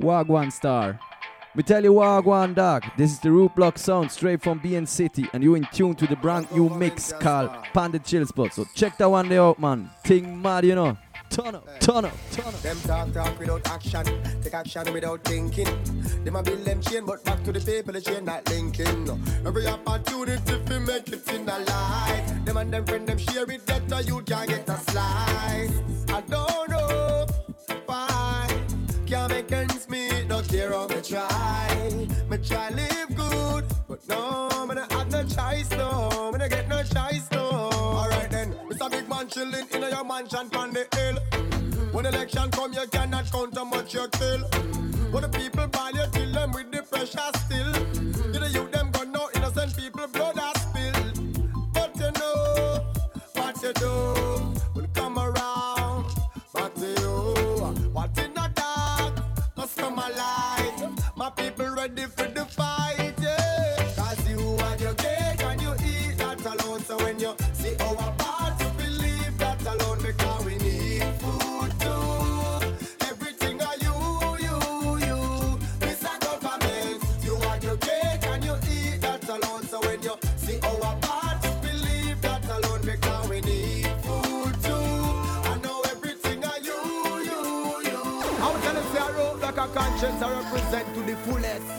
Wagwan Star. We tell you Wagwan Dog, this is the Root Block sound straight from BN City and you in tune to the brand new mix called Pan Di Chill Spot. So check that one day out man. Thing mad you know. Turn up, turn up, turn up. Them talk talk without action, take action without thinking. Them a build them chain, but back to the people the chain not linking. Every opportunity to make it in a life. Them and them friend them share it better, you can get a slice. I don't try. Me try live good, but no, me not have no choice, no, me not get no choice, no. Alright then, Mr. Big Man chilling in your mansion on the hill. When election come, you cannot count how much you kill. When the people buy you, kill them with the pressure still. Represent to the fullest.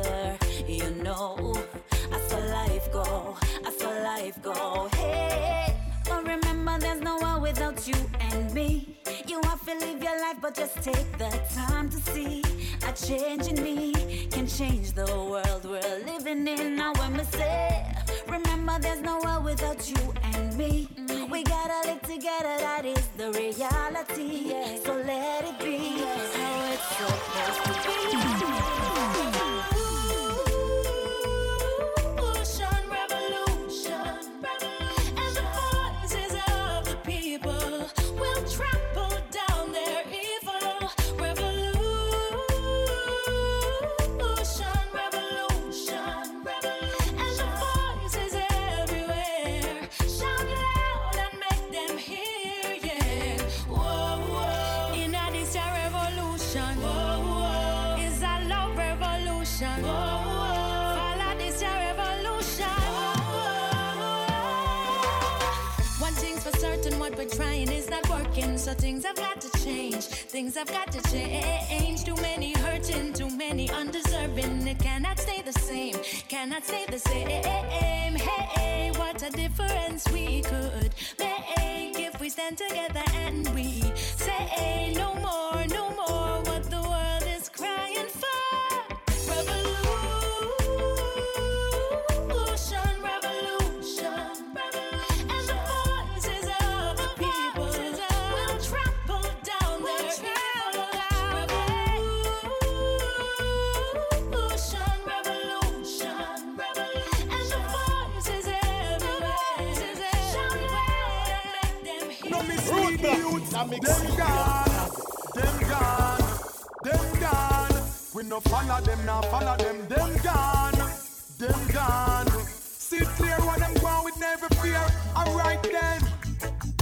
Other. You know, I saw life go, I saw life go. Hey. But remember, there's no one without you and me. You have to live your life, but just take the time to see a change in me can change the world we're living in. Now, when we say, remember, there's no one without you and me. We gotta live together, that is the reality. So let it be how it's supposed to be. Not so things have got to change. Things have got to change. Too many hurting, too many undeserving. It cannot stay the same, cannot stay the same. Hey, what a difference we could make if we stand together and we say no more, no more. We no follow them, now follow them, them gone, them gone. See clear what them go with never fear. Alright then.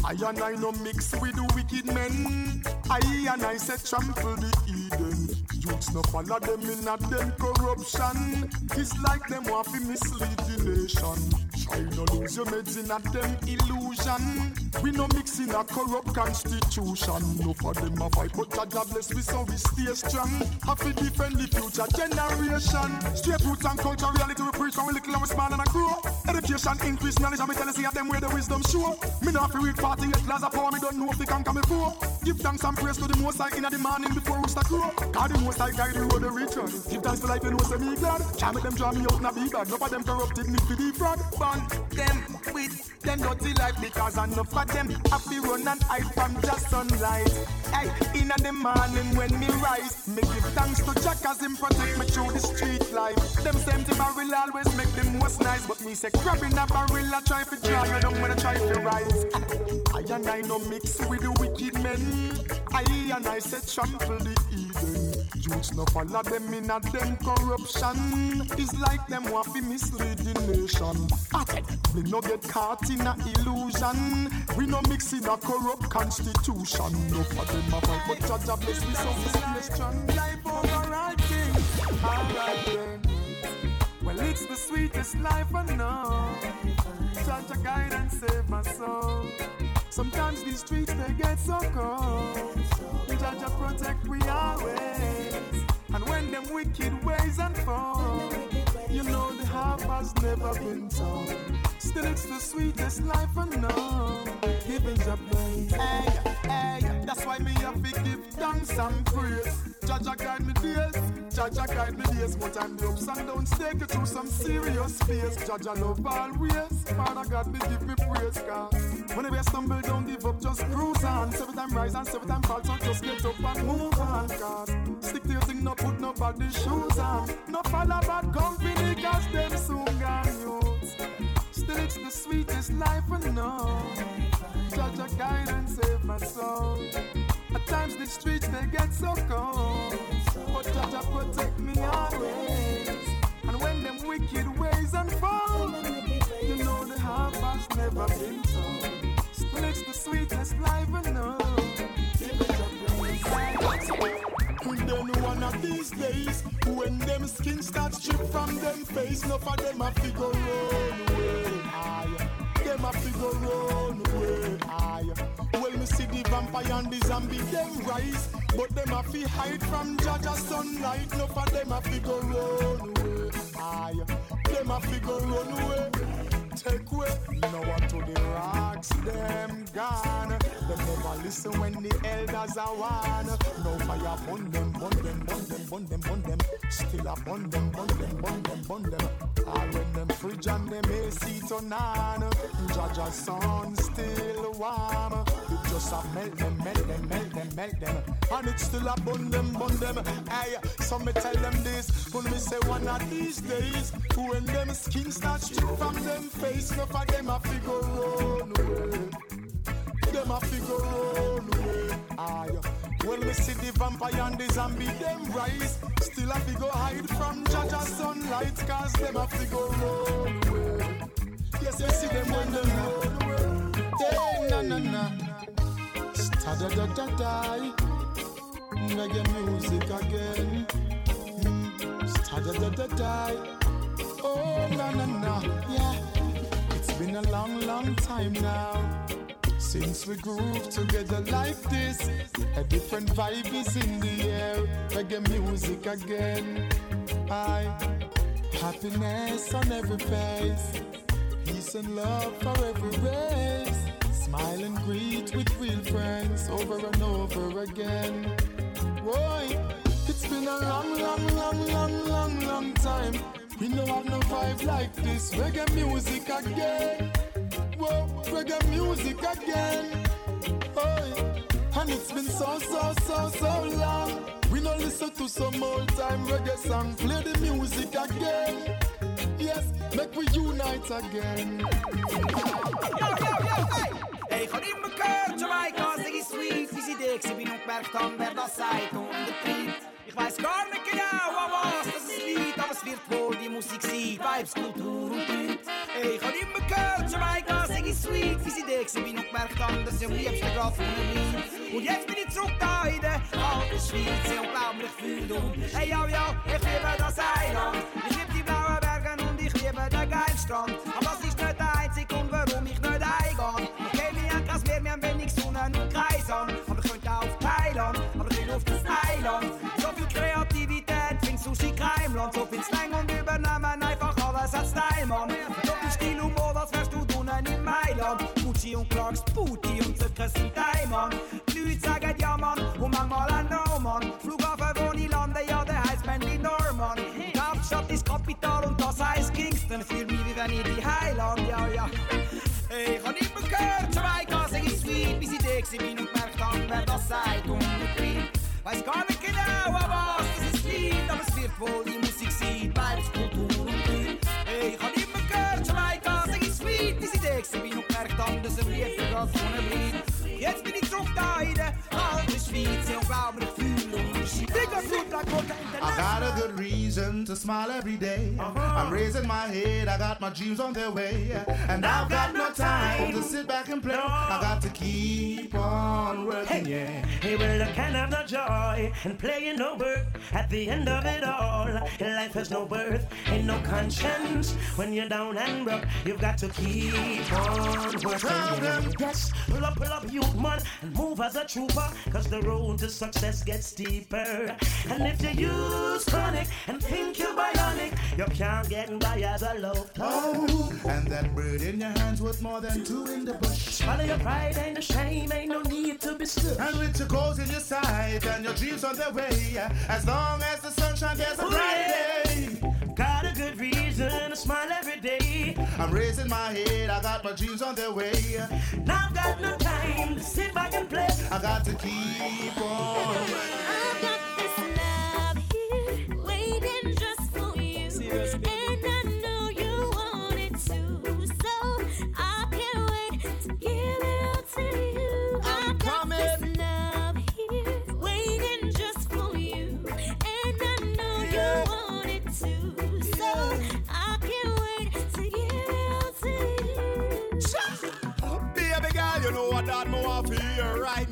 I and I no mix with the wicked men. I and I say trample the Eden. Youths no follow them in a them corruption. It's like them want to mislead the nation. Try no lose your meds in a them illusion. We no mix in a corrupt constitution. No for them a fight, but Jah bless we so we stay strong. Have to defend the future generation. Straight roots and culture, reality we preach when we little and we small and I grow. Education increase knowledge and me tell you see them where the wisdom show. Me no have to read 48 laws of power, me don't know if they can come before. Give thanks and praise to the most high in the morning before we start grow. God the most high guide the road the return. Give thanks for life, you know say me glad. Make them draw me out in a big bag. Enough of them corrupted me for the fraud. Ban them with them dirty life because enough of them happy run and hide from just sunlight. Hey, in the morning when me rise, me give thanks to Jack as him protect me through the street life. Them same thing barrel always make them most nice, but me say grabbing a barrel I try to draw you down when I try to rise. I and I no mix with the wicked men. I and I say trample the Eden. Youths no follow them in a them corruption. It's like them want to mislead the nation. We no get caught in a illusion. We no mix in a corrupt constitution. No for them a fight, but Jah Jah bless me so we stay strong. Life overriding. Alright then. Well, it's the sweetest life I know. Jah Jah guide and save my soul. Sometimes these streets they get so cold. Jah Jah protect we always. And when them wicked ways unfold, you know the half has never been told. Still, it's the sweetest life I know. Giving Jah praise. Hey, hey, that's why me have to give thanks and praise. Jah Jah guide me days, Jah Jah guide me days. But I'm the ups and downs, take you through some serious fears. Jah Jah love always. Father God, me give me praise, cause whenever I stumble, don't give up, just cruise on. Seven time rise and seven time fall, so just get up and move on, cause stick to your thing, no put no nobody shoes on. No follow bad company, cause them soon gone, youths. Still, it's the sweetest life I know. Jah Jah guide and save my soul. At times the streets they get so cold, Then one of these days, when them skin start strip from them face, enough of them a figure run away. Them a figure run away. Well, me see the vampire and the zombie them rise, but them a fi hide from Jah sunlight. Enough of them a figure run away. Them a figure run away. Take way, no one to the rocks, them gone. Them never listen when the elders are one. No fire burn them, burn them, burn them, burn them, burn them. Still a burn them, burn them, burn them, burn them. Or when them fridge and them AC turn on, Jah sun still warm. Just a melt them, melt them, melt them, melt them. And it still a burn them, burn them. Hey, so me tell them this, when me say one of these days, when them skin start strip from them face, enough of them a figure run away. Them a figure run away. Aye. When me see the vampire and the zombie, them rise. Still a figure hide from Jah sunlight, cause them a figure run away. Yes, we see them when them run away. Hey, na na na. Sta da da da da. Reggae music again. Mm. Da da da da. Oh na na na. Yeah. It's been a long, long time now Since we groove together like this, a different vibe is in the air. Reggae music again. I happiness on every face, peace and love for every race. Smile and greet with real friends over and over again. Boy, it's been a long, long, long, long, long, long time. We don't have no vibe like this. Reggae music again. Whoa, reggae music again. Oi. And it's been so, so, so, so long. We don't listen to some old time reggae song. Play the music again. Yes, make we unite again. Yo, yo, yo, hey! Hey, gaat in mijn keur, Jamaica, zeg ich sweet. Wie sie dich, sie bin und merkt dann, wer das seid und Trieb. Ich weiß gar nicht genau, an was das ist Lied, aber es wird wohl die Musik sein, Vibes, Kultur und Beat. Hey, ich hab immer gehört, Jamaica, sing ich sweet, wie sie dich, sie bin und merkt dann, dass ich am liebsten grad von mir. Und jetzt bin ich zurück da in der alten Schweiz, ja, unglaublich viel und hey, ja, ja, ich liebe das Eiland. Ich liebe die blauen Berge und ich liebe den geilen Strand. Viel Slang und übernehmen einfach alles als Style, Mann. Doppel Stil Mode, als wärst du drinnen in Mailand. Gucci und Clarks, Booty und Zirkus sind Diamond. Die Leute sagen ja, Mann, und manchmal auch no, Mann. Flughafen, wo ich lande, ja, der heißt Manly Norman. Die Hauptstadt ist Kapital und das heißt Kingston. Fühl mich wie wenn ich die Highland, ja, ja. Hey, ich hab immer gehört, Jamaica, sing ich sweet, bis ich da bin und gemerkt hab, wer das sagt und betrieb. Weiß gar nicht genau, was das ist Lied, aber es wird wohl die Digga, gut, like Coca I got a good reason to smile every day. Uh-huh. I'm raising my head, I got my dreams on their way. And I've got no time to sit back and play. I got to keep on working, yeah. Hey, well, I can have no joy and playing no work. At the end of it all, life has no worth, ain't no conscience. When you're down and broke, you've got to keep on working. yeah. Yes, pull up, pull up, youth man, and move as a trooper. Cause the road to success gets steeper. And if you use chronic and think you're bionic, you can't get by as a love Oh, and that bird in your hands worth more than two in the bush. Swallow your pride, and no shame, ain't no need to be stood. And with your goals in your sight and your dreams on their way, as long as the sunshine, there's a bright day. Got a good reason to smile every day. I'm raising my head, I got my dreams on their way. Now I've got no time to sit back and play. I got to keep on.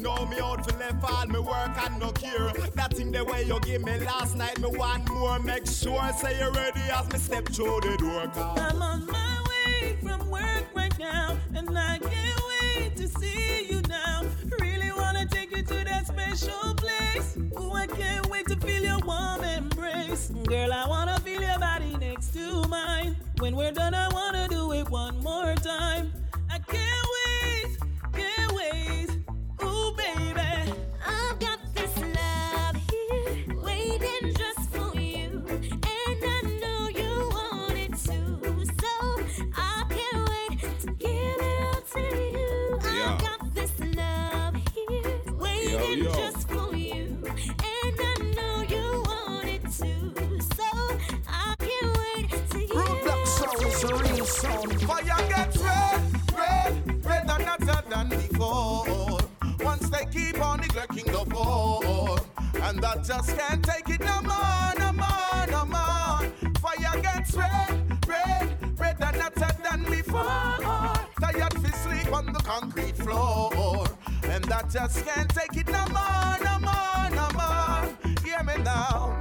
Hear Right now me out for left all me work and no care That thing the way you give me last night Me want more, make sure say you ready as me step through the door Cause I'm on my way from work right now, and I can't wait to see you now. Really wanna take you to that special place. Oh, I can't wait to feel your warm embrace. Girl, I wanna feel your body next to mine. When we're done, I wanna do it one more time. I can't And I just can't take it no more, no more, no more Fire gets red, red, red and hotter than before Tired fi sleep on the concrete floor And that just can't take it no more, no more, no more Hear me now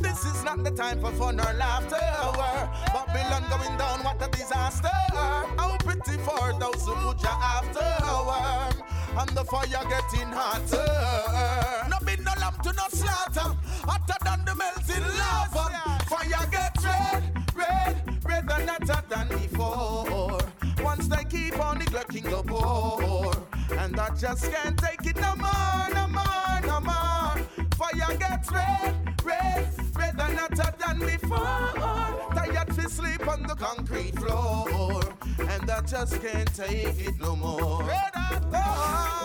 this is not the time for fun or laughter. Babylon going down, what a disaster. How pretty for those who put you after. and the fire getting hotter. To no slaughter, hotter than the melting lava. Fire get red, red, red than hotter than before. Once they keep on neglecting the poor, and I just can't take it no more, no more, no more. Fire gets red, red, red than hotter than before. Tired to sleep on the concrete floor, and I just can't take it no more. Red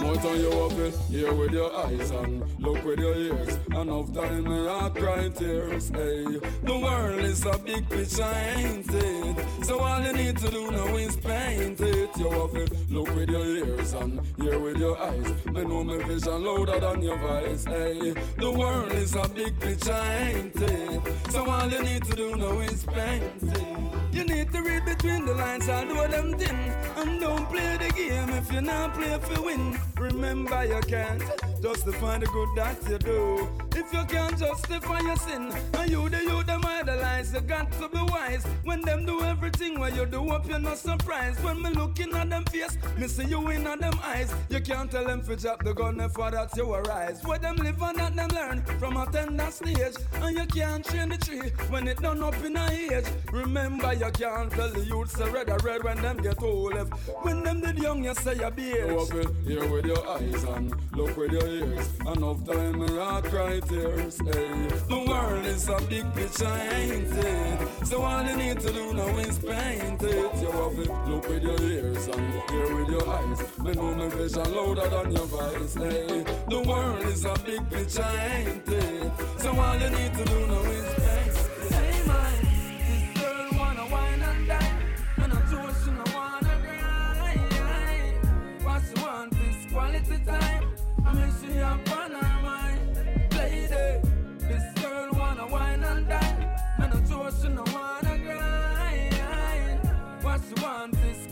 More time you open, hear with your eyes and look with your ears. Enough time me heart cry tears. Hey, the world is a big picture, ain't it? So all you need to do now is paint it. You have to look with your ears and hear with your eyes. Me know my vision louder than your voice. Hey, the world is a big picture, ain't it? So all you need to do now is paint it. You need to read between the lines and do them thing. And don't play the game if you're not play for win. Remember you can't justify the good that you do. If you can't justify your sin, and you the you them idolize, you got to be wise. When them do everything what you do up, you're not surprised. When me looking at them face, me see you in at them eyes. You can't tell them to drop the gun for that you arise. Where them live and that them learn from a tender stage. And you can't train the tree when it done up in a age. Remember you can't tell the youth say red or red when them get old. If when them did young, you say a beard. Go up with your eyes and look with your ears. Enough time me heart cry tears. Hey, the world is a big picture, ain't it? So all you need to do now is paint it. You to look with your ears and hear with your eyes. Me know my vision louder than your voice. Hey, the world is a big picture, ain't it? So all you need to do now is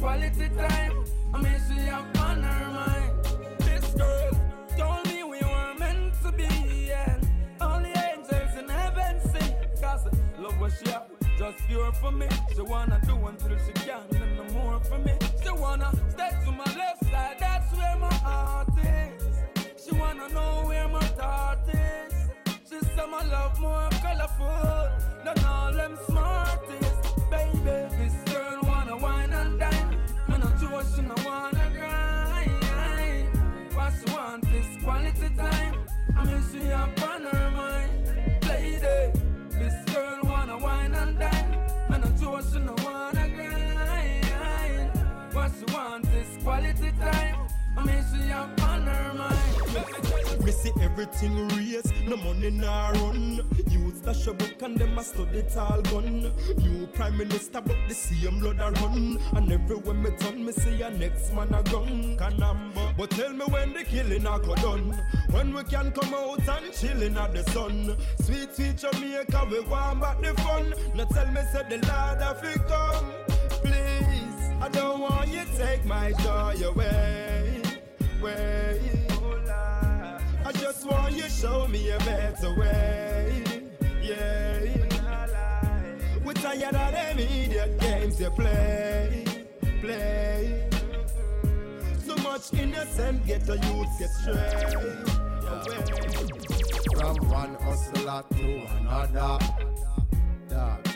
quality time. The same blood a run. And everywhere me turn, me see a next man a gun. Canamba. But tell me when the killing a go done. When we can come out and chillin' at the sun. Sweet sweet Jamaica, we want back the fun. Now tell me say the Lord have it come. Please, I don't want you take my joy away. Way. I just want you show me a better way. Tired of them idiot games you play. Play. So much innocent get the youth get straight. From one hustler to another. Dog.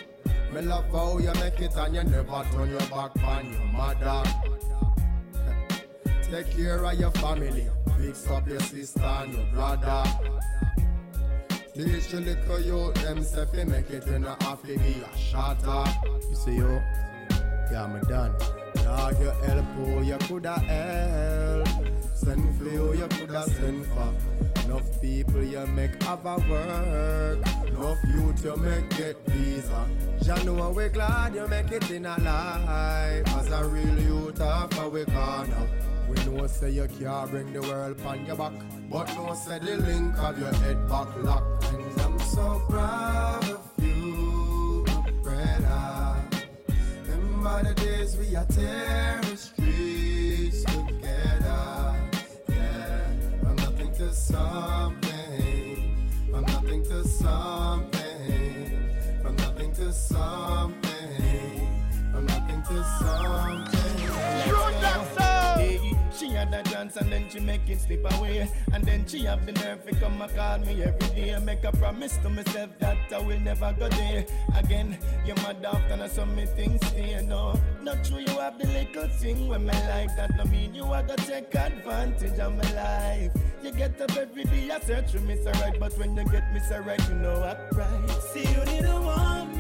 Me love how you make it and you never turn your back on your mother. Take care of your family, fix up your sister and your brother. Teach your little youth themself to make it in a have to be a shatter. You see yo, yeah me done. Dog you help who you coulda help. Send for who you coulda send for. Enough people you make have a work. Enough youth you make get visa. Jah know we glad you make it in a life. As a real youth off our corner. We know say you can't bring the world on your back. But no say the link of your head back locked. And I'm so proud of you, brother. Remember the days we are tear the streets together. Yeah, from nothing to something, from nothing to something, from nothing to something, from nothing to something. She had a chance and then she make it slip away. And then she have the nerve to come and call me every day. Make a promise to myself that I will never go there again. You're mother and I saw me things you no. Not true, you have the little thing with my life that no mean you are gonna take advantage of my life. You get up every day, I search for Mr. Right, but when you get Mr. Right, you know I cry. See, you need a woman.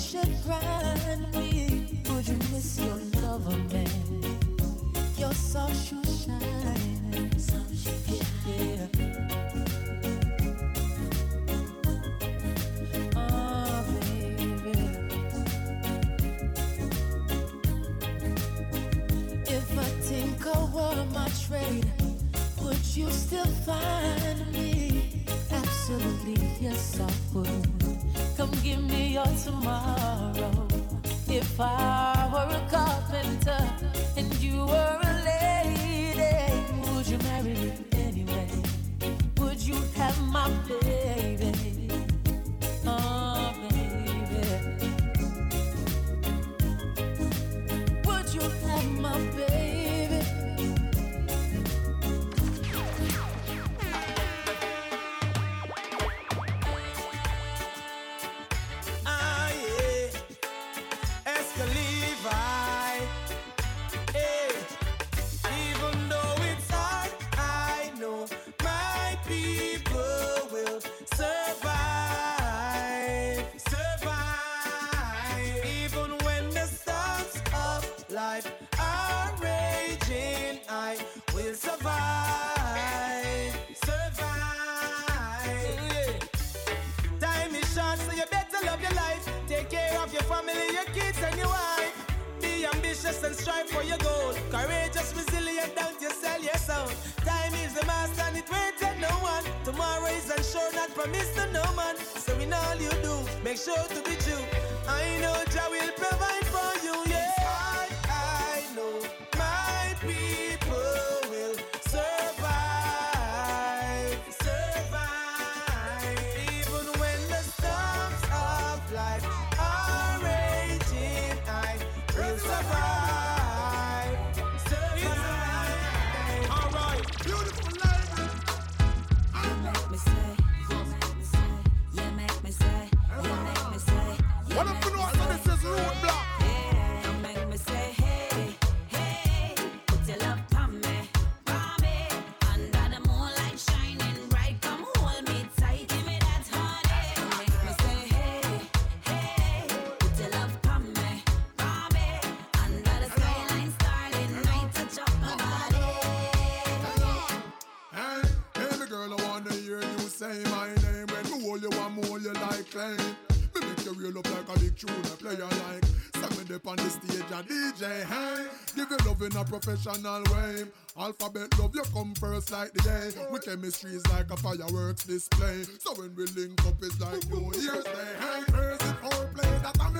should find me. Would you miss your lover oh, man? Your soft shoe shine. Oh, if I think of my trade, would you still find me? Absolutely, yes, I would give me your tomorrow. If I were a carpenter and you were a lady, would you marry me anyway? Would you have my a professional way. Alphabet love, you come first like the day. We chemistry is like a fireworks display. So when we link up, it's like New Year's Day. Hey, is it foreplay that I'm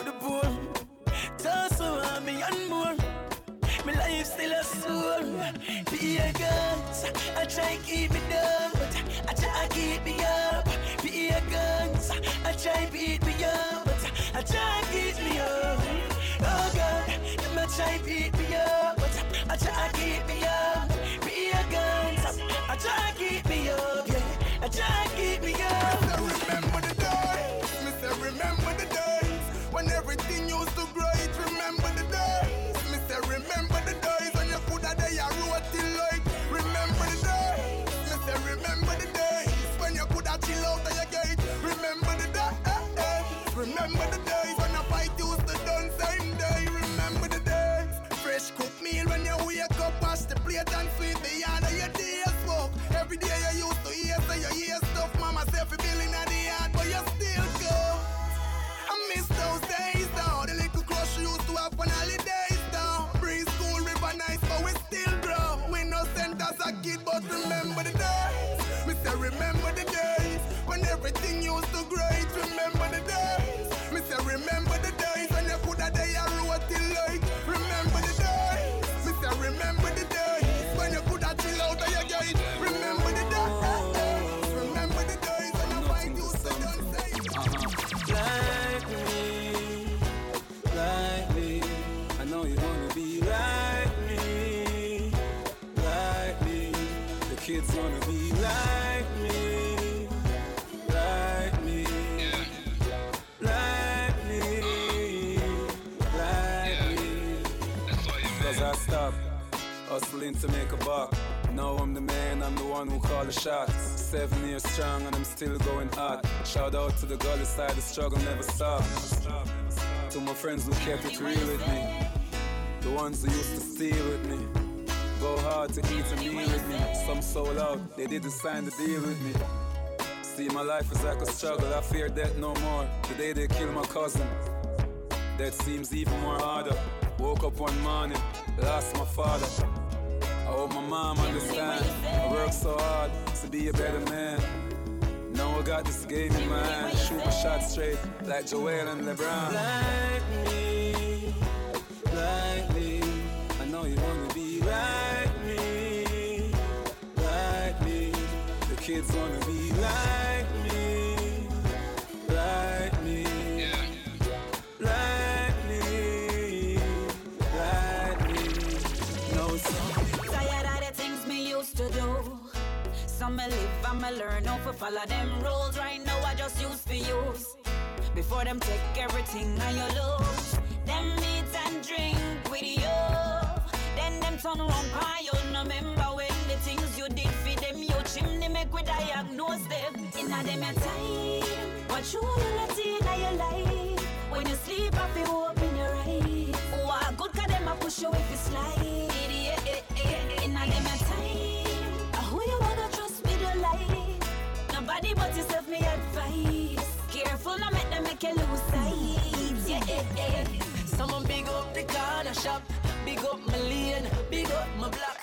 for the poor. Toss around me and more. My life still a soul. Be Fear guns, I try keep me down, I try keep me up. Be Fear guns, I try be one who call the shots. Seven years strong and I'm still going hot. Shout out to the gully side, the struggle never stops. To my friends who kept it real with me. The ones who used to steal with me. Go hard to eat a meal with me. Some sold out, they didn't sign the deal with me. See, my life is like a struggle, I fear death no more. The day they kill my cousin, that seems even more harder. Woke up one morning, lost my father. I hope my mom understand. I work so hard to be a better man. Now I got this game in my hand. Shoot my shot straight like Joel and LeBron. Like me, like me. I know you wanna be like me, like me. The kids wanna be follow them rules. Right now I just use for use. Before them take everything and you lose. Them meet and drink with you. Then them turn around by you. No remember when the things you did for them. You chimney make we diagnose them. Inna them your time. What you let in your life. When you sleep, I feel open your eyes. Oh, I good cause them a push you if you slide. Inna them your time. Make you lose sight. Yeah, yeah, yeah. Someone big up the corner shop, big up my lane, big up my block.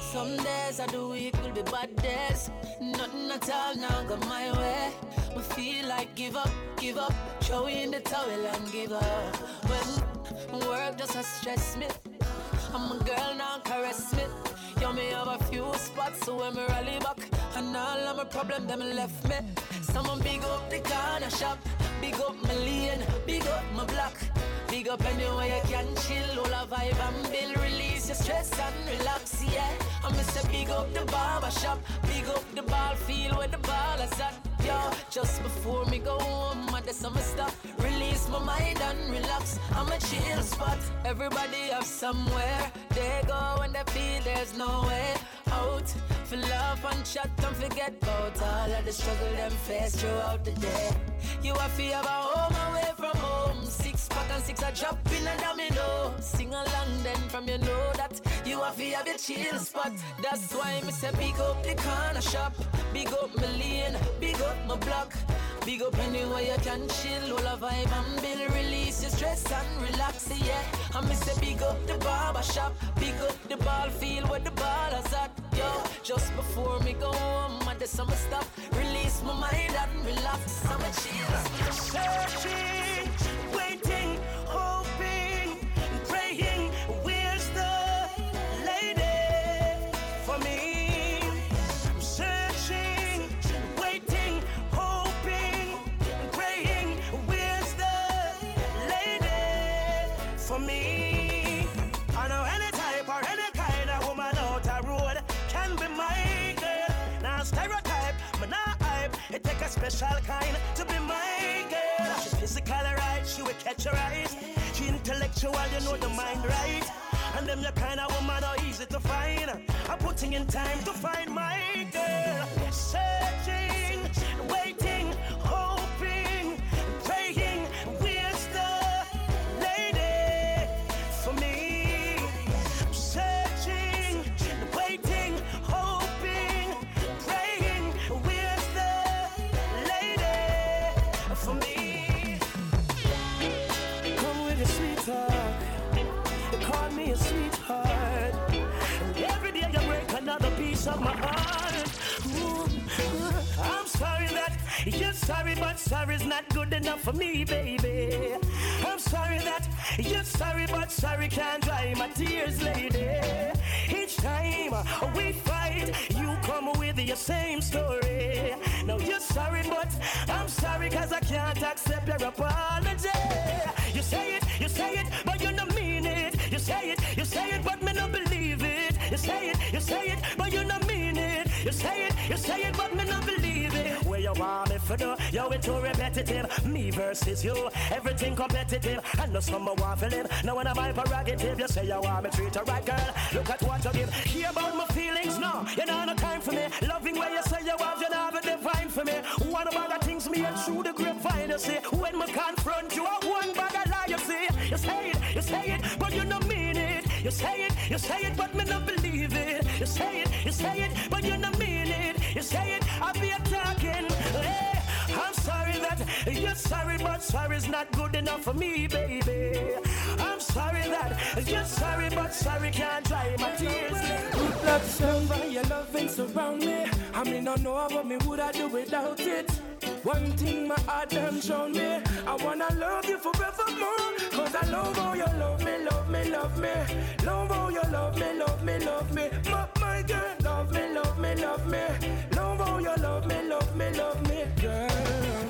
Some days of the week will be bad days. Nothing at all now go my way. We feel like give up, give up, throw in the towel and give up. When work just has stress me, I'm a girl now caress me. Yo, me have a few spots, so when me rally back, and all of my problem them left me. Someone big up the corner shop, big up my lane, big up my block. Big up anywhere you can chill, all a vibe and build, release your stress and relax, yeah. I miss say big up the barber shop, big up the ball field where the ball is at, yo. Just before me go home, I do some stuff, my mind and relax. I'm a chill spot. Everybody have somewhere they go when they feel there's no way out. For love and chat, don't forget about all of the struggle them face throughout the day. You have to have a home away from home. Six pack and six a drop in a domino. Sing along then from you know that you have to have your chill spot. That's why me say big up the corner shop, big up my lane, big up my block. Big up anywhere you can chill, all a vibe and build, release your stress and relax, yeah. I miss say big up the barber shop, big up the ball field where the ball is at, yo. Just before me go home, I do some stuff, release my mind and relax, I'm a chill. Searching, waiting, special kind to be my girl. She physical right, she will catch your eyes. She intellectual, you know the mind right. And them the kind of woman are easy to find. I'm putting in time to find my girl. Searching, waiting, of my heart. Ooh, I'm sorry that you're sorry, but sorry's not good enough for me, baby. I'm sorry that you're sorry, but sorry can't dry my tears, lady. Each time we fight, you come with your same story. Now you're sorry, but I'm sorry cause I can't accept your apology. you say it, you say it, but you don't mean it. You say it, you say it, but say it, you say it, but me not believe it. Where you want me for do? Yo, it's too repetitive. Me versus you, everything competitive. I know some want to live. Now when I'm prerogative, you say you want me treat her right, girl. Look at what you give. Hear about my feelings, no. You know no time for me. Loving where you say you have, you know the divine for me. One of the things me and through the grapevine, you see. When me confront you, I one bag of lie, you see. You say it, you say it, but you don't mean it. You say it, you say it, but me not believe it. You say it, you say it, You say it, I be talking. Hey, eh, I'm sorry that you're sorry, but sorry's not good enough for me, baby. I'm sorry that you're sorry, but sorry can't dry my tears. Good luck, silver, your loving surround me. I mean, I know what me would I do without it. One thing my heart done shown me I wanna love you forevermore Cause I love how you love me, love me, love me Love how you love me, love me, love me My, my girl, love me, love me, love me love me, love me, Girl,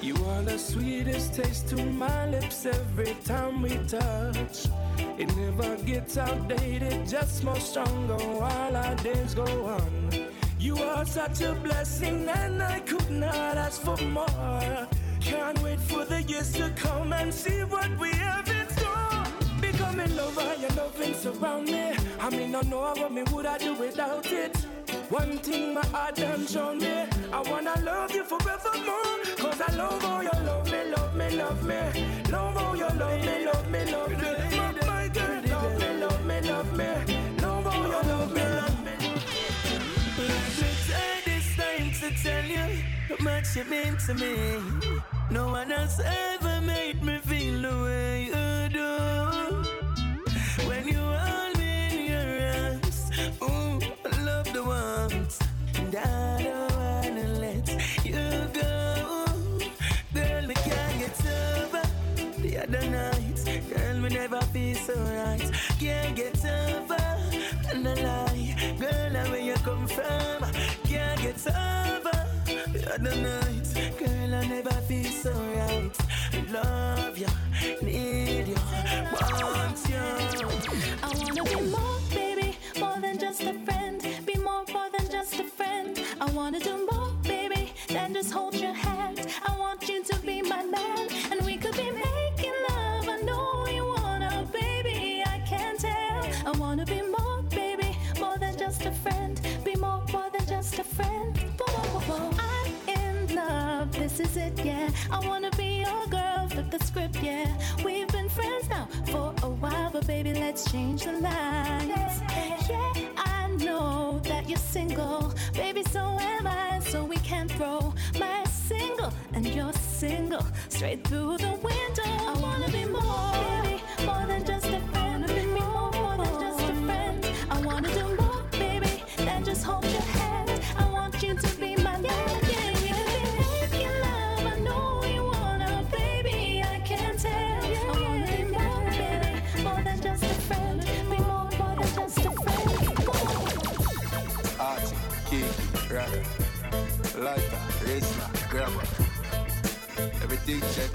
you are the sweetest taste to my lips every time we touch It never gets outdated, just more stronger while our days go on you are such a blessing, and I could not ask for more. Can't wait for the years to come and see what we have in store. Becoming lover, your loving surround me. I mean, I know what me would I do without it. One thing my heart done shown me. I wanna love you forevermore. Cause I love how you love me, love me, love me. Love how you love me, love me, love me. My, girl, love me, love me, love me. Love how you love me, love me. to tell you how much you mean to me. No one else ever made me feel the way you do. When you hold me in your arms, oh, love the warmth, and I don't wanna let you go. Girl, me can't get over the other night. Girl, me never feel so right. Can't get over and I lie. Girl, where you come from, can't get over the other nights. Girl, I never feel so right. Love you, need you, want you. I wanna be more, yeah. I wanna be your girl, flip the script, yeah. We've been friends now for a while, but baby, let's change the lines. Yeah, I know that you're single, baby, so am I, so we can throw my single and your single straight through the window. Lighter, razor, grabber. Everything check.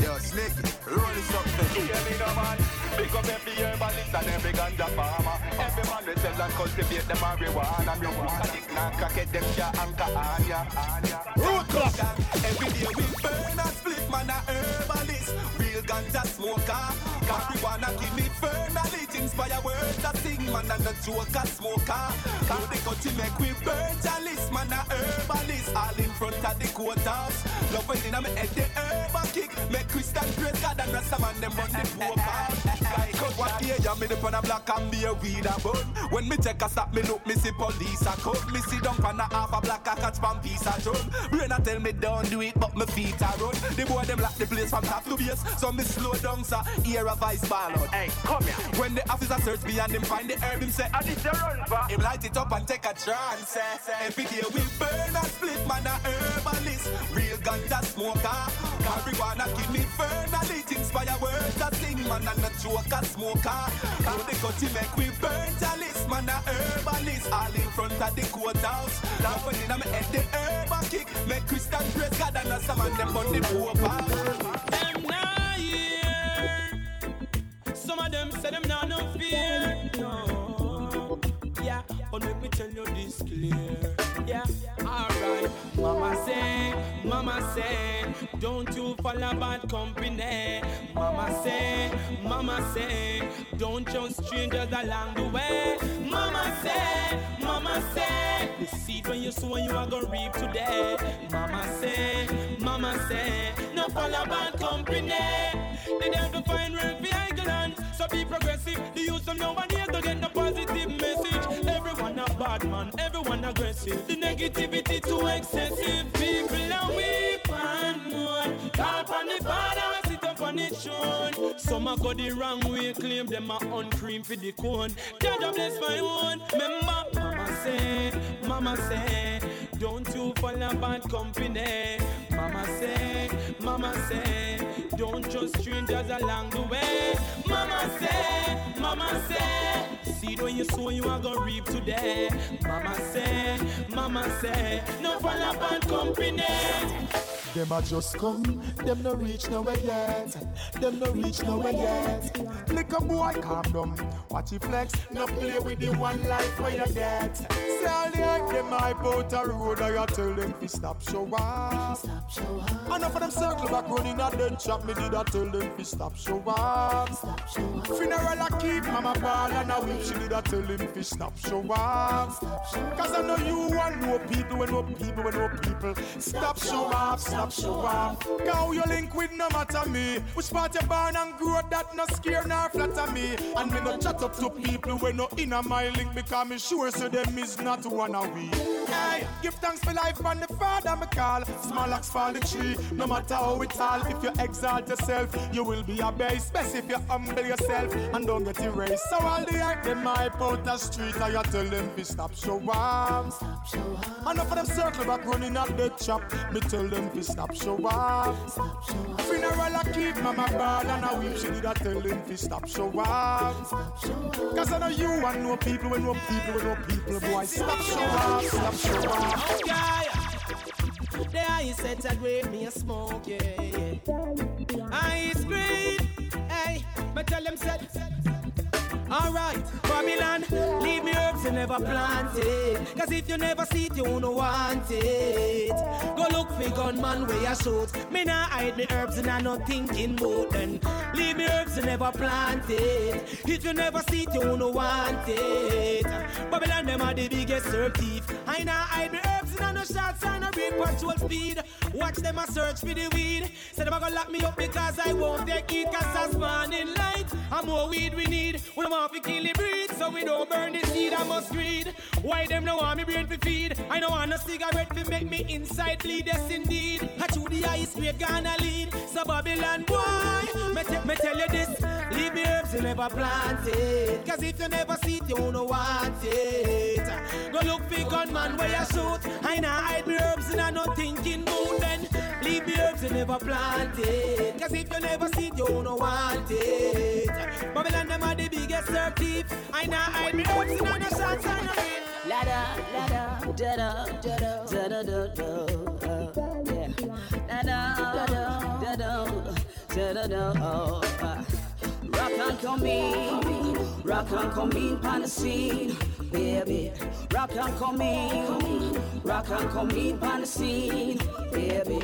Yo, Slicky, roll this up, baby. Hear me now, man. Big up every herbalist and every ganja farmer. Every man we sell and cultivate the marijuana. Me walk a dick and crack them ya anchor on ya. Root clock. Every day we burn inspire words a sing man and a joker smoker. How they cut it make we chalice man a herbalist. All in front of the courthouse. Love when in a me head the herb a kick. Make Christian praise God and rest man them run the cut what year ya me dip on a black and be a weed a bun. When me take a stop me look me see police a come. Me see down on a half a black a catch pan piece a drum. Brain a tell me don't do it but me feet a run. The boy them lock the place from top to base. So me slow down sir. Hear a voice ball out. Hey, come here. When the officer search me and him find the herb, him say, I this your run for. Him light it up and take a chance. Say, say. Every day we burn and split man a herbalist. Real ganja smoker. Marijuana give me fernal it inspire words a sing man and a joker smoker. Come the cutty make we burn talisman, a herbalist, all in front of the courthouse. Now when in my head the herbal kick, make Christian dress God and us a man them on the poor Them not here. Some of them say them not no fear. No. Yeah, but let me tell you this clear. Yeah, alright. Mama say, Mama say, don't you follow bad company. Mama say, Mama say, don't trust strangers along the way. Mama say, Mama say, the seed when you sow you are gonna reap today. Mama say, Mama say, no follow bad company. They have to find work for so be progressive. The youth of nobody to get the positive a bad man, everyone aggressive. The negativity too excessive. People are weak and more. Call on the father, sit up on it shown. Some a go the wrong way, claim them a uncream for the cone. Judge bless my own. Remember, mama say, mama say, don't you follow bad company. Mama say, mama say, don't trust strangers along the way. Mama say, mama say, seed when you sow you are gonna reap today. Mama say, mama say, no follow bad company. Them a just come, them no reach nowhere yet. Them no reach nowhere yet. Little boy, calm down. Watch it flex, no play with the one life where you get. Say all the hype, them hype out a road, I tell them to stop show up. Stop show up. Enough of them circle back running and then chop me, did I tell them to stop show up. Stop show up. Funeral I keep, mama ball and I whip, she did I tell them to stop show up. Stop show up. Cause I know you want no people, when no people, when no people. Stop show up, stop show up. Go you link with no matter me. Which part you born and grow that no scare nor flatter me. And me no chat up to people when no in my link because me sure so them is not one of we. Hey, give thanks for life and the father me call. Small axe fall the tree, no matter how it's all. If you exalt yourself, you will be a base. Best if you humble yourself and don't get erased. So all the hype them hype out the street, I tell them to stop show up. Stop show up. Enough of them circle back running at the chop. Me tell them to stop show up. Stop show up. Funeral I keep mama ball and I weep. She did I tell them to stop show up. Stop show up. Cause I know you and no people when no people when no people boy. Stop show up. Stop show up. Okay. The ice set a great me a smoke, yeah, yeah. Ice cream, hey, but tell them said. Alright, Babylon, leave me herbs and never plant it. Cause if you never see it, you won't want it. Go look for gunman where you shoot. Me nah hide me herbs and I not thinking about them. Leave me herbs and never plant it. If you never see it, you won't want it. Babylon, them are the biggest herb thief. I nah hide me herbs and I no shots and I read patrol speed. Watch them a search for the weed. Say them a gonna lock me up because I won't take it. Cause as morning light, and more weed we need. We don't want to kill the breed, so we don't burn the seed. I must greed. Why them no want me brain to feed? I don't want a cigarette to make me inside bleed. Yes indeed. I chew the ice we gonna lead. So Babylon boy, me, te- me tell you this. Leave the herbs you never it. Cause if you never see it, you don't want it. Go look for gunman where you shoot. I nah hide me herbs and I no thinking mood then. Leave the herbs and never plant it. Cause if you never see it, you no want it. Babylon them are the biggest herb thief. I nah hide me herbs and I no shots on no La da, la da, da da, da da, da da, da da, da da da, da da, da da, da da, da, Rock and come in, rock and come in, pan the scene baby. Rock and come in, rock and come in on the scene, baby.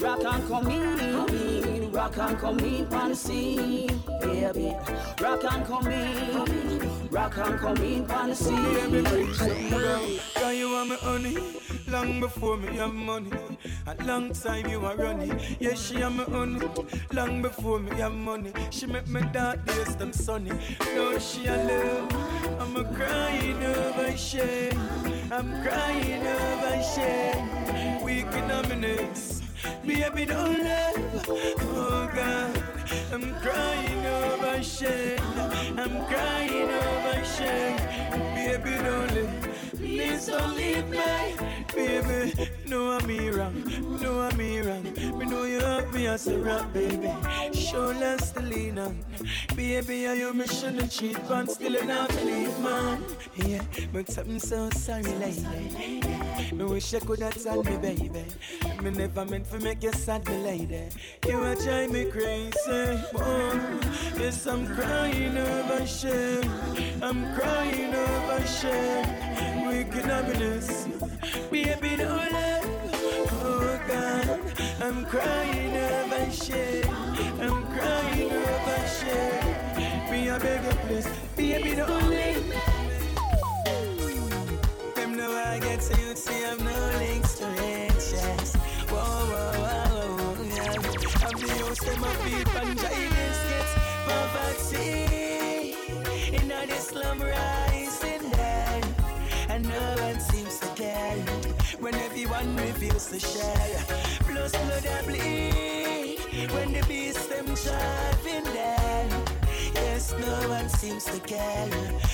Rock and come in, rock and come in on the scene, baby. Rock and come in, rock and come in on the scene, baby. Cause you are my honey, long before me have money. A long time you are running. Yeah, she am my honey, long before me have money. She make me dark days them sunny. No, she a love. I'm crying over shame. I'm crying over shame. Weak minutes. Baby, don't love. Oh God, I'm crying over shame. I'm crying over shame. Baby, don't leave. Please don't leave me, baby. No, I'm me wrong. No, I'm me wrong. Me know you have me as a rock, baby. Show less to lean on. Baby, I you me shouldn't cheat, but still not believe, man. Yeah, but I'm so sorry, lady. Me wish I could have told me, baby. Me never meant to make you sad, me lady. You are driving me crazy. Oh, yes, I'm crying over shame. I'm crying over shame. Wicked happiness. Baby, don't let Oh God, I'm crying over shame. I'm crying over shame. Me a beg you please, baby, don't let Them know I get so you see I'm no links to riches. Whoa, whoa, whoa, whoa, yeah. I'm the host, them a peep and giants gets poverty. Everyone reveals to share. Plus blood I bleed when the beast them driving there. No one seems to care,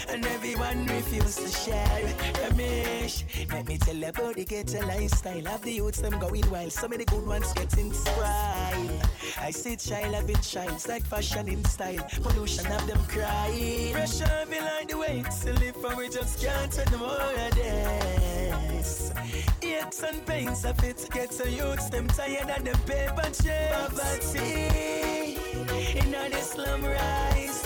and everyone refuses to share. Ramesh, let me tell you about the ghetto lifestyle of the youths them going wild. So many good ones getting spoiled. I see child having childs like fashion in style. Pollution of them crying. Pressure be like the weight to live for we just can't take no more of this. Aches and pains of it get so youths them tired of the paper chase. Poverty in the slum there.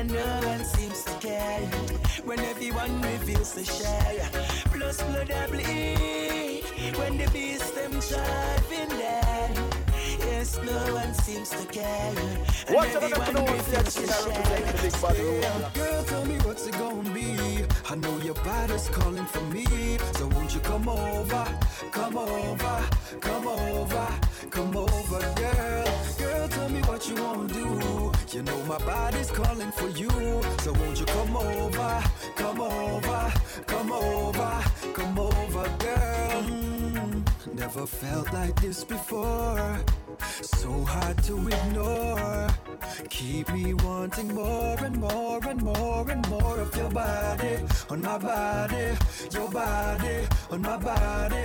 And no one seems to care when everyone reveals to share. Plus blood I bleed when the beast them driving there. Yes, no one seems to care. And Watch out, everyone know reveals the share. Girl, tell me what's it gonna be. I know your body's calling for me. So won't you come over, come over, come over, come over, girl. Girl, tell me what you do. You know my body's calling for you. So won't you come over, come over, come over, come over, girl. Mm, never felt like this before. So hard to ignore. Keep me wanting more and more and more and more of your body on my body, your body on my body.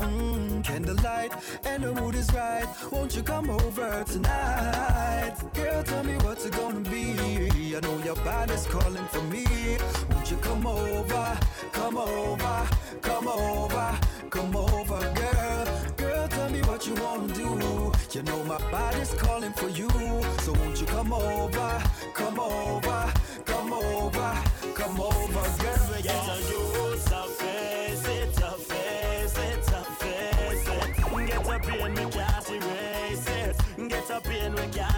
Mm, candlelight and the mood is right. Won't you come over tonight? Girl, tell me what's it gonna be. I know your body's calling for me. Won't you come over, come over, come over, come over, girl? Girl, tell me what you wanna do. You know my body's calling for you. So won't you come over, come over, come over, come over, girl? We Get a pain, we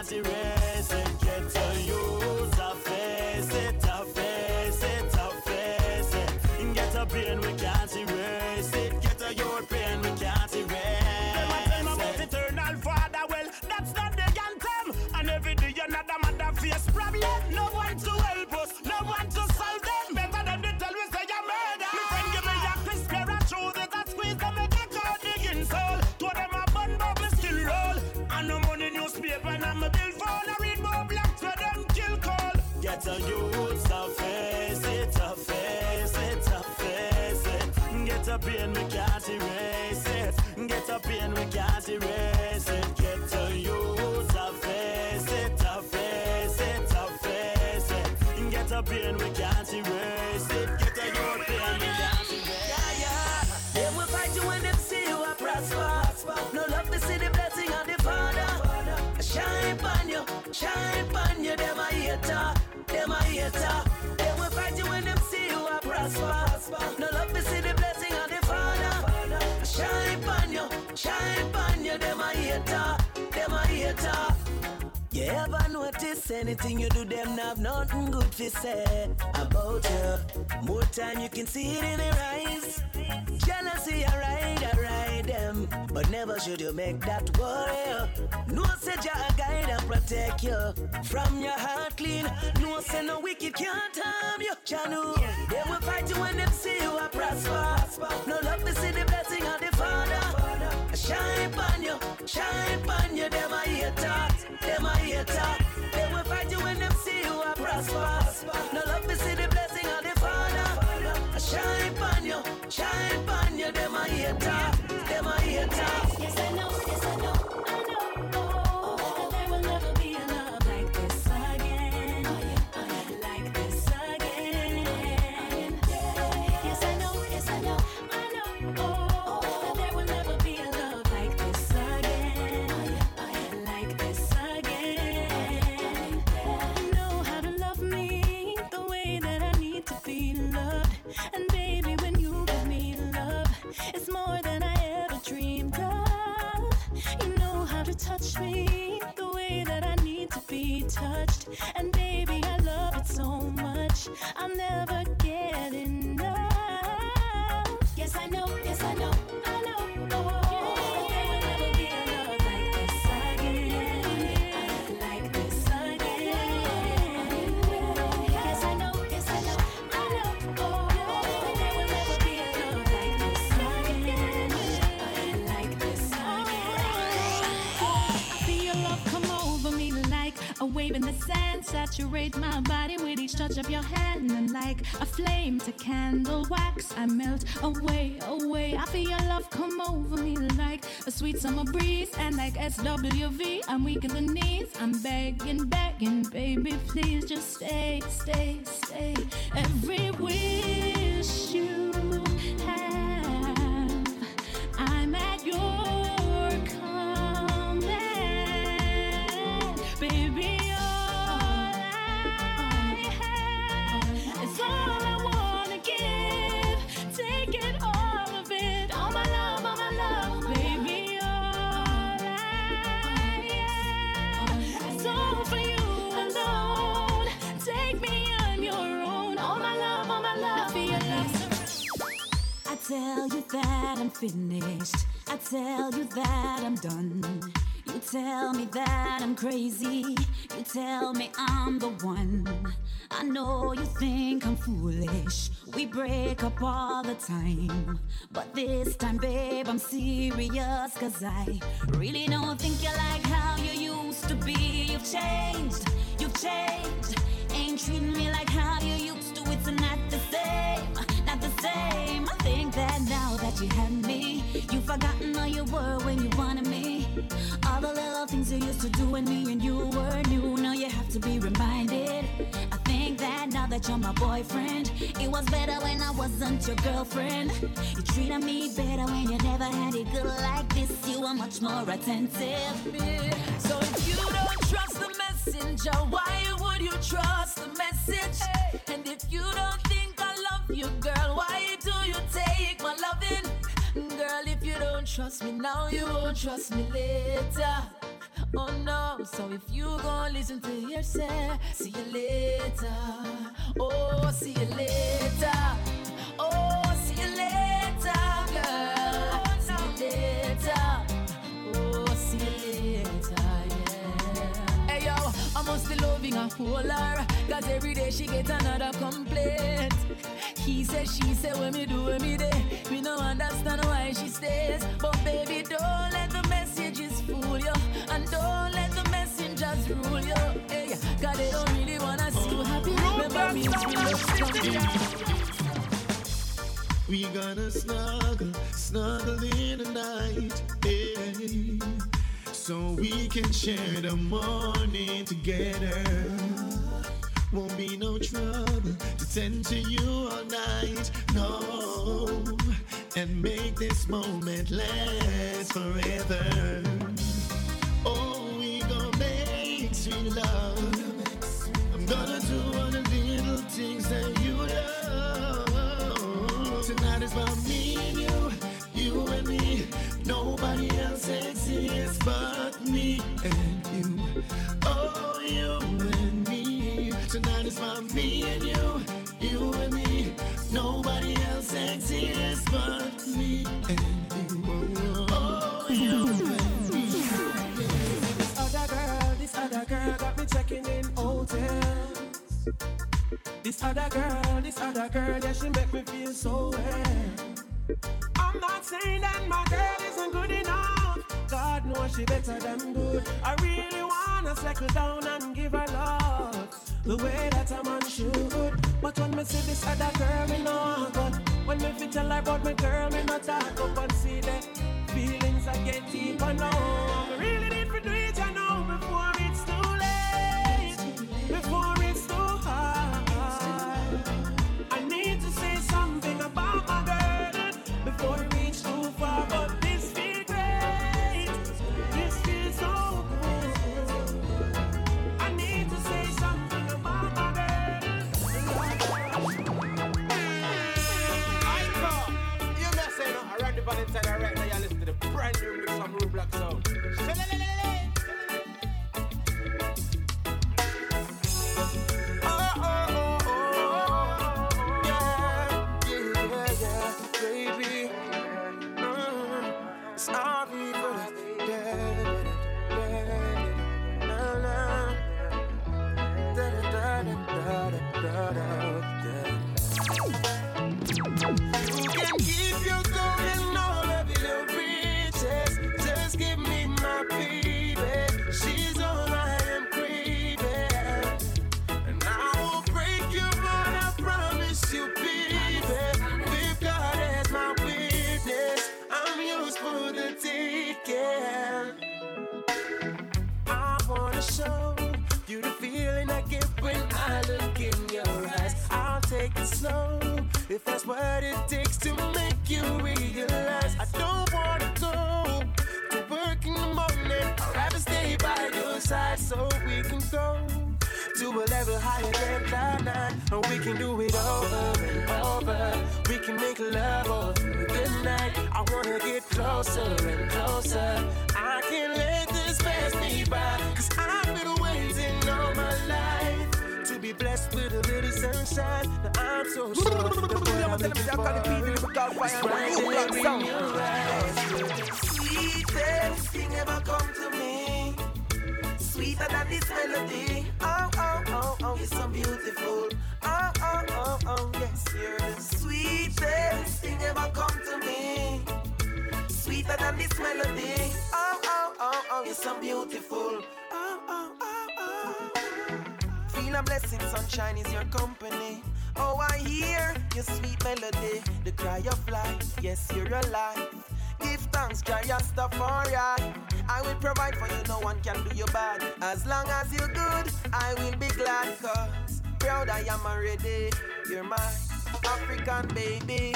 a pain, we can't erase it. Get a pain, we can't erase it. Get a youth to face it, to face it, to face it. Get a pain, we can't erase it. Get a your pain, we can't erase it. Yeah, yeah. They will fight you when them see you are prosper. No love to see the blessing of the Father. Shine on you, shine on you. Them a hater, them a hater. Shine on you. Them a hater, them a hater. You ever notice anything you do, them have nothing good to say about you. More time you can see it in their eyes. Jealousy, alright, alright, them. But never should you make that worry. No, say Jah guide and protect you from your heart clean. No, say no wicked can't harm you. Jah know they will fight you when them see you a prosper. No love to see the Shine on you, shine on you. Them a hater, them a hater. They will fight you when them see you a prosper. No love to see the blessing of the Father. Shine on you, shine on you. Them a hater, And baby, I love it so much. I'll never Saturate my body with each touch of your hand. And like a flame to candle wax, I melt away, away. I feel your love come over me like a sweet summer breeze. And like SWV, I'm weak in the knees. I'm begging, begging, baby, please just stay, stay, stay. Every wish tell you that I'm finished. I tell you that I'm done. You tell me that I'm crazy. You tell me I'm the one. I know you think I'm foolish. We break up all the time. But this time, babe, I'm serious. Cause I really don't think you like how you used to be. You've changed, you've changed. Ain't treating me like how you used to. It's not the same, not the same. You have me, you've forgotten how you were when you wanted me. All the little things you used to do when me and you were new. Now you have to be reminded. I think that now that you're my boyfriend, it was better when I wasn't your girlfriend. You treated me better when you never had it good like this. You were much more attentive. So if you don't trust the messenger, why would you trust the message? And if you don't think you, girl, why do you take my loving? Girl, if you don't trust me now, you won't trust me later. Oh no, so if you gon' listen to yourself, see you later. Oh, see you later. Oh, see you later, girl. See you later. Oh, see you later, yeah. Hey yo, I must be loving a her Cause every day she get another complaint. Said, she said, when me do, when me day. We don't understand why she stays. But baby, don't let the messages fool you. And don't let the messengers rule you. Hey, cause they don't really wanna see you happy. Remember me, we We gonna snuggle, snuggle in the night, yeah. So we can share the morning together. Won't be no trouble to to you all night, no. And make this moment last forever. Oh, we gonna make sweet love. I'm gonna do all the little things that you love. Tonight is about me and you, you and me. Nobody else exists but me and you. Oh, you This other girl, this other girl, yeah, she make me feel so well. I'm not saying that my girl isn't good enough. God knows she better than good. I really wanna settle down and give her love the way that a man should. But when me see this other girl, me no good. When me fit tell her about my girl, me not talk up and see the feelings I get deeper now. Me really need to do it, I know, proud I am already. You're my African baby.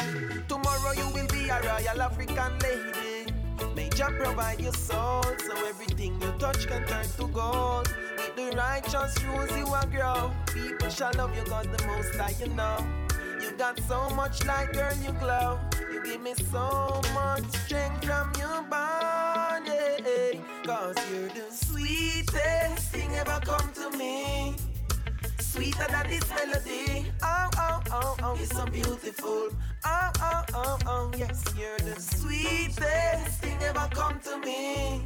Tomorrow you will be a royal African lady. May Jah provide your soul, so everything you touch can turn to gold. With the righteous rules you will grow. People shall love you, God the most high, you know. You got so much light, girl, you glow. You give me so much strength from your body. Cause you're the sweetest thing ever come to me. Sweeter than this melody. Oh, oh, oh, oh, you're so beautiful. Oh, oh, oh, oh, yes, you're the sweetest thing ever come to me.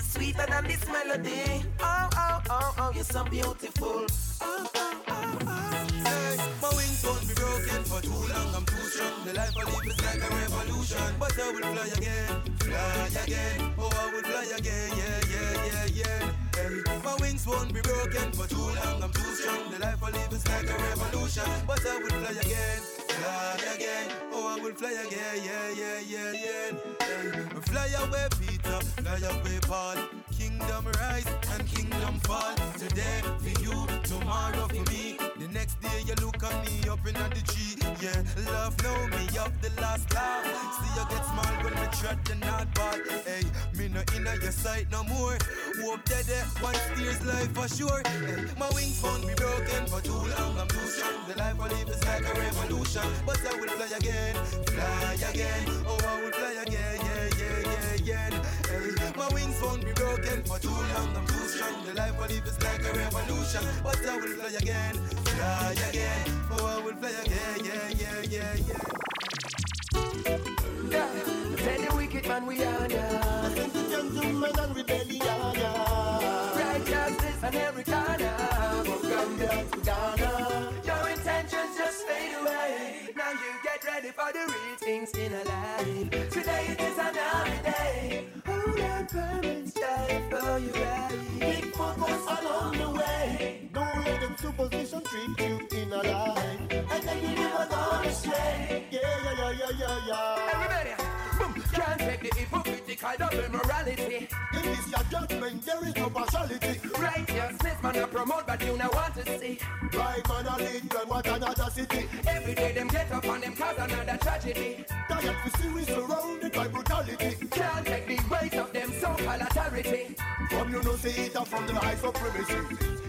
Sweeter than this melody. Oh, oh, oh, oh, you're so beautiful. Oh, oh, oh, oh. Hey, my wings won't be broken for too long. Strong. The life I live is like a revolution. But I will fly again, fly again. Oh, I will fly again, yeah, yeah, yeah, yeah. Hey, my wings won't be broken for too long. I'm too strong. The life I live is like a revolution. But I will fly again, fly again. Oh, I will fly again, yeah, yeah, yeah, yeah. Hey, fly away, Peter, fly away, Paul. Kingdom rise and kingdom fall. Today for you, tomorrow for me. Day you look at me up in the tree. Yeah, love know me up the last laugh. See you get small when we tread the not ball. Hey, me no inna your sight no more. Hope that there one steers life for sure. Hey, my wings won't be broken for too long. I'm too strong. The life I live is like a revolution. But I will fly again, fly again. Oh, I will fly again, yeah, yeah, yeah, yeah. Hey, my wings won't be broken for too long. I'm too strong. The life I live is like a revolution. But I will fly again, fly again. Oh, I will fly again, yeah, yeah, yeah, yeah. Yeah, tell the wicked man we are, yeah. Thank the gentlemen and rebellion, yeah. Righteousness on every corner. From Gambia to Ghana. Your intentions just fade away. Now you get ready for the real things in a life. Today it is another day. On, parents, die for you right. Keep along the way. Don't let them superstition trick you in a life. And then you never gone astray. Yeah, yeah, yeah, yeah, yeah, yeah. Everybody, boom, can't take the hypocritical double morality. In this your judgment, there is no partiality. Righteousness, man, I promote, but you not want to see. Right man, I. Every day them get up and them cause another tragedy. Tired for series surrounded by. Can't take the weight of them so-called authority. From you know see it from the high supremacy.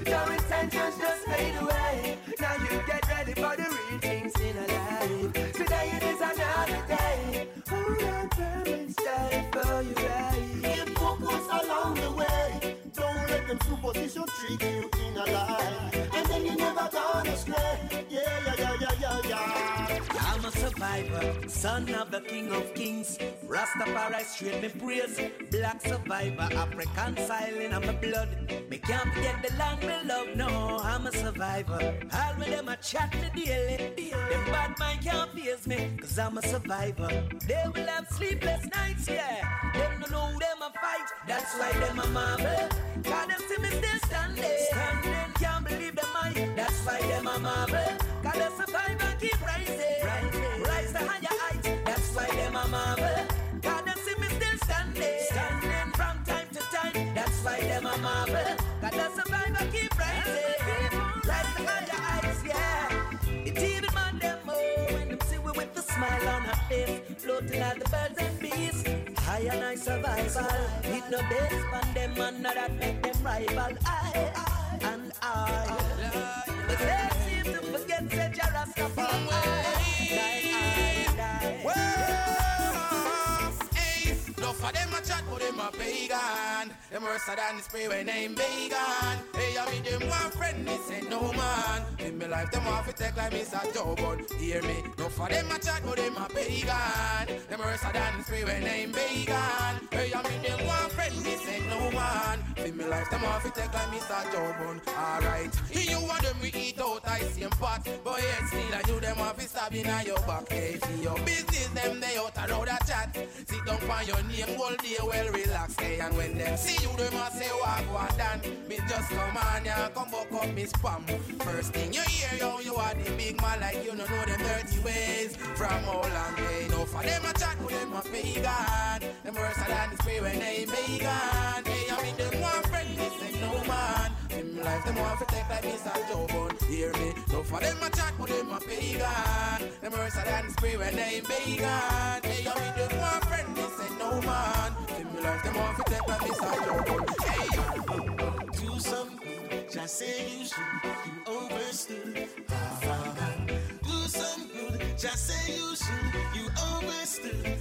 Your intentions just fade away. Now you get ready for the real things in a life. Today it is another day. Hold on, parents, die for you right. Keep focus along the way. Don't let them superstition trick you in a life. And then you never astray. Survivor, son of the king of kings. Rastafari straight me praise. Black survivor, African silent on my blood. Me can't forget the land me love, no, I'm a survivor. All with them a chat me daily. Them bad mind can't face me, cause I'm a survivor. They will have sleepless nights, yeah. Them no know them a fight, that's why them a marvel. Cause them see me still standing. Standing, can't believe them might, that's why them a marvel. Cause the survivor keep rising. Rising, higher heights. That's why them a marvel. God, them see me still standing, standing from time to time. That's why them a marvel. God, the survivor keep rising, Rising higher heights. Yeah, it even man them oh when them see we with the smile on our face, floating like the birds and bees. High and I survival. Need no base on them, man, not that make them rival. I, and I. I they seem to forget, said Jarrah Scaffold. Them worse than the spray when I'm vegan. Hey, I mean them one friend, me say no man. In my life, them off it take like Mr. Joe, but hear me. No for them a chat, but them a pagan. Them worse than the spray when I'm vegan. Hey, I mean them one friend, me say no my life, them off it take like Mr. Joe, but alright. You want them we eat out, I see pot. But yet still I do them off it stab in your back. Hey, for your business, them they out around a chat. Sit down for your name, all day well relax. Hey, and when them see you, them a say what done. Me just come on, yeah, come back up me spam. First thing you hear, yo, you are the big man like you don't know them dirty ways. From all long way, no for them a chat, but them a pagan. Them worse than the spray when they vegan. Hey, Mean them one friend, this ain't no man. Him life, them want to take like Mr. Joe, but hear me. No for them a chat, but them a pagan. Them worse than spray when they vegan. Hey, I mean them one friend, this ain't no man. Him life, them want to take like Mr. Joe, but hey. Do something, just say you should, you overstood. Do some good, just say you should, you overstood.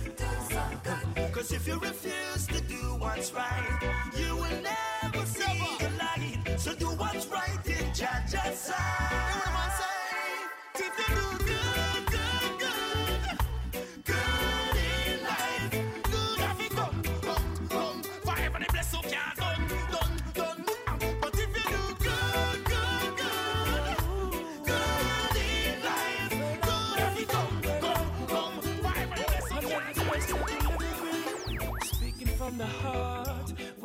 Cause if you refuse to do what's right, what's right in Jaja's side.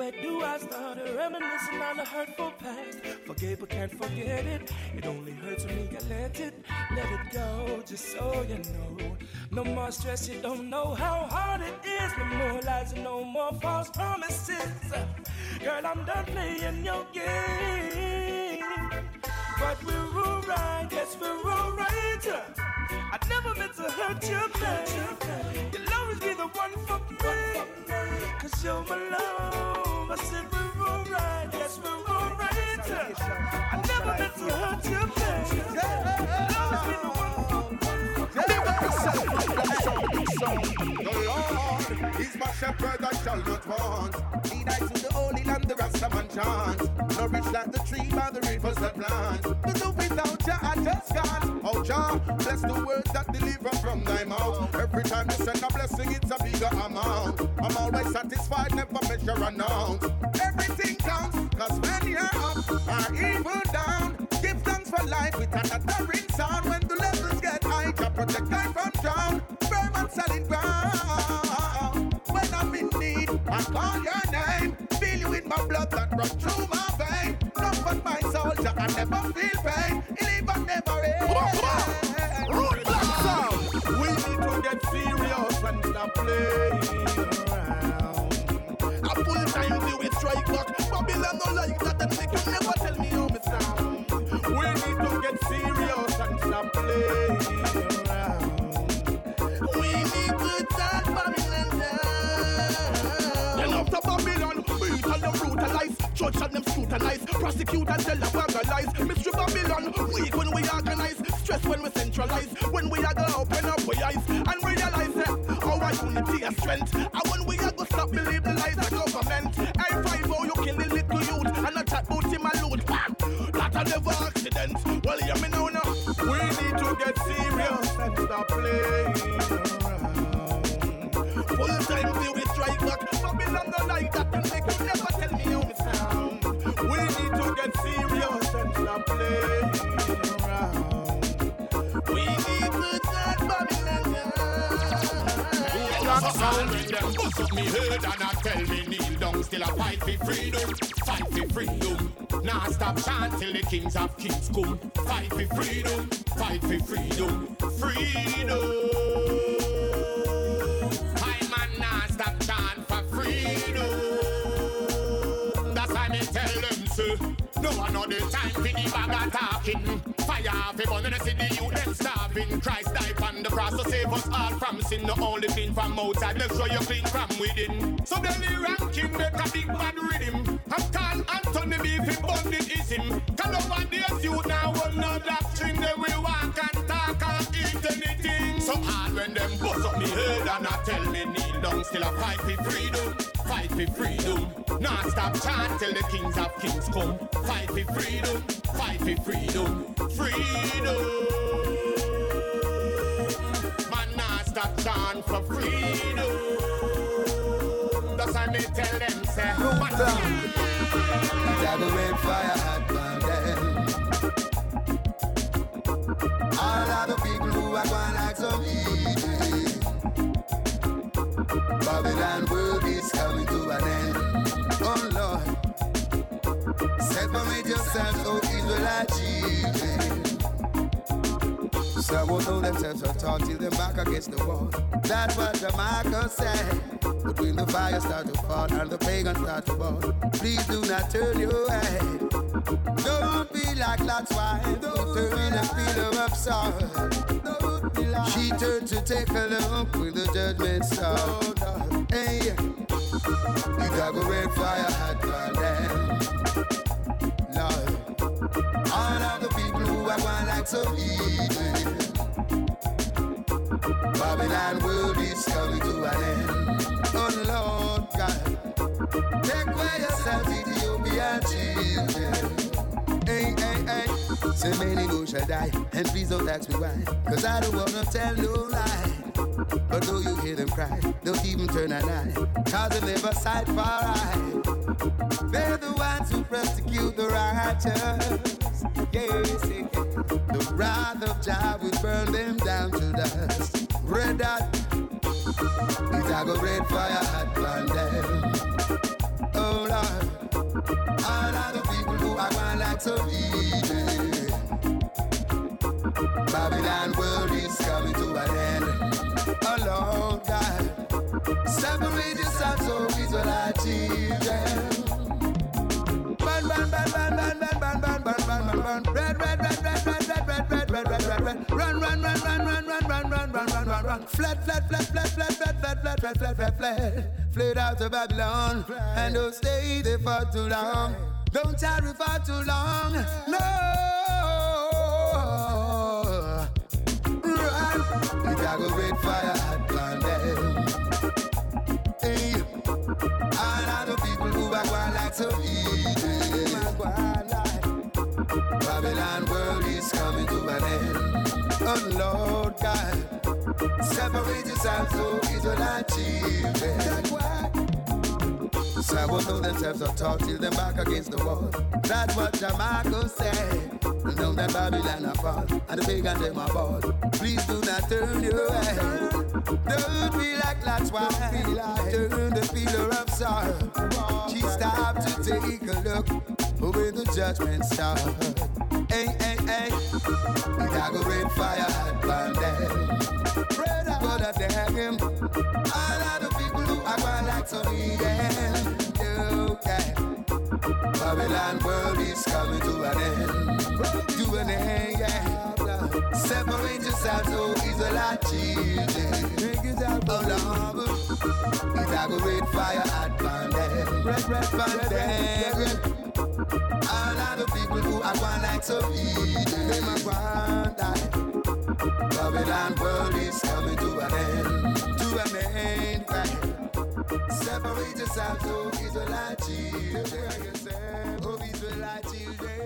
Where do I start? Reminiscing on the hurtful past. Forgive but can't forget it. It only hurts when you let it, let it go. Just so you know, no more stress. You don't know how hard it is. No more lies no more false promises. Girl, I'm done playing your game. But we're alright, yes, we're alright. I never meant to hurt you, man. You'll always be the one for me. Cause you're my love. I said we're alright, yes, we're alright. I never meant to hurt you, man. You'll always be the one The Lord is my shepherd, I shall not want. Lead I to the holy land, the Rastaman chant. Nourish like the tree by the rivers that plant. Cause so without Jah, I just can't. Oh Jah, bless the words that deliver from thy mouth. Every time you send a blessing, it's a bigger amount. I'm always satisfied, never measure amount. Everything counts, cause when you're up or even down, give thanks for life with an uttering sound. When the levels get high, Jah protect I from drown. Firm and solid ground. When I'm in need, I call your name. Feel you in my blood that runs through my Prosecute and tell them vandalize. Mystery Babylon, weak when we organize. Stress when we centralize. When we are gonna open up we eyes and realize that our unity and strength. And when we are gonna stop believe the lies of government. Me head and I tell me kneel down Still a fight for freedom, fight for freedom. Nah stop chant till the kings of kings come. Fight for freedom, fight for freedom, freedom from sin. The only thing from outside, make sure you clean from within. So Delly ranking make a big bad rhythm. I'm called Anthony B. If bonded is him. Cause nowadays you now will know doctrine. They will walk and talk and eat anything. So hard when them bust up me head and I tell me kneel down. Still a fight for freedom, fight for freedom. Not stop chant till the kings of kings come. Fight for freedom, fight for freedom, freedom. Chant for freedom. That's why me tell them say, red fire hot burn All of the people who are going like some evil. Babylon world is coming to an end. Oh Lord, separate yourselves, oh Israelite children. Some will know themselves are taught till them back against the wall. That's what Jamaica said. But when the fire start to fall and the pagans start to fall, please do not turn your head. Don't be like that's Lot's wife, who turned a pillar of salt. She turned to take a look with the judgment star. Hey, you got a red fire hot them. Lord, all of the people who are going like so evil. Babylon world is coming to an end. Oh Lord God, take away yourself, Ethiopian children. Hey, hey, hey. So many go shall die, and please don't ask me why. Cause I don't wanna tell no lie. But though you hear them cry, don't even turn an eye. Cause they never sight far eye. They're the ones who persecute the righteous. Yes. The wrath of Jah will burn them down to dust. Red hot, it's like a red fire hot burn them. Oh Lord, all of the people who are going like so evil. Babylon world is coming to an end. Oh Lord God, separate yourself so Israelite children. Burn, burn, burn, burn, burn, burn, burn, burn, burn, burn, burn, burn. Red, red, red, red, red, red, red, red, red, red, red, red. Run, run, run, run, run, run, run, run, run, run, run, run. Flat, flat, flat, flat, flat, flat, flat, flat, flat, flat, flat, flat. Fled out to Babylon and don't stay there for too long. Don't tarry for too long. No. You got a red fire hot burn them. Hey. All of the people who are going like so evil. Babylon world is coming to an end. Oh Lord God, separate yourself so Israelite children. Some will know themselves are taught till them back against the wall. That's what Jamaica said. Know that Babylon are fall and the pagan them are ball. Please do not turn your head. Don't be like Lot's wife. Turn the pillar of sorrow. She stopped to take a look when the judgment start. Hey, hey, hey. A red fire hot burn them. Red hot, but I dare him. All of the people who are like so yeah. Babylon world is coming to an end. To an end, yeah. Separate yourselves, so it's a lot cheating. On the harbor, it's a great fire at Pandem. All of the people who are one like so easy, they might want that. Babylon world is coming to an end. To an end, yeah. Separate yourselves, so it's a lot cheating. I choose.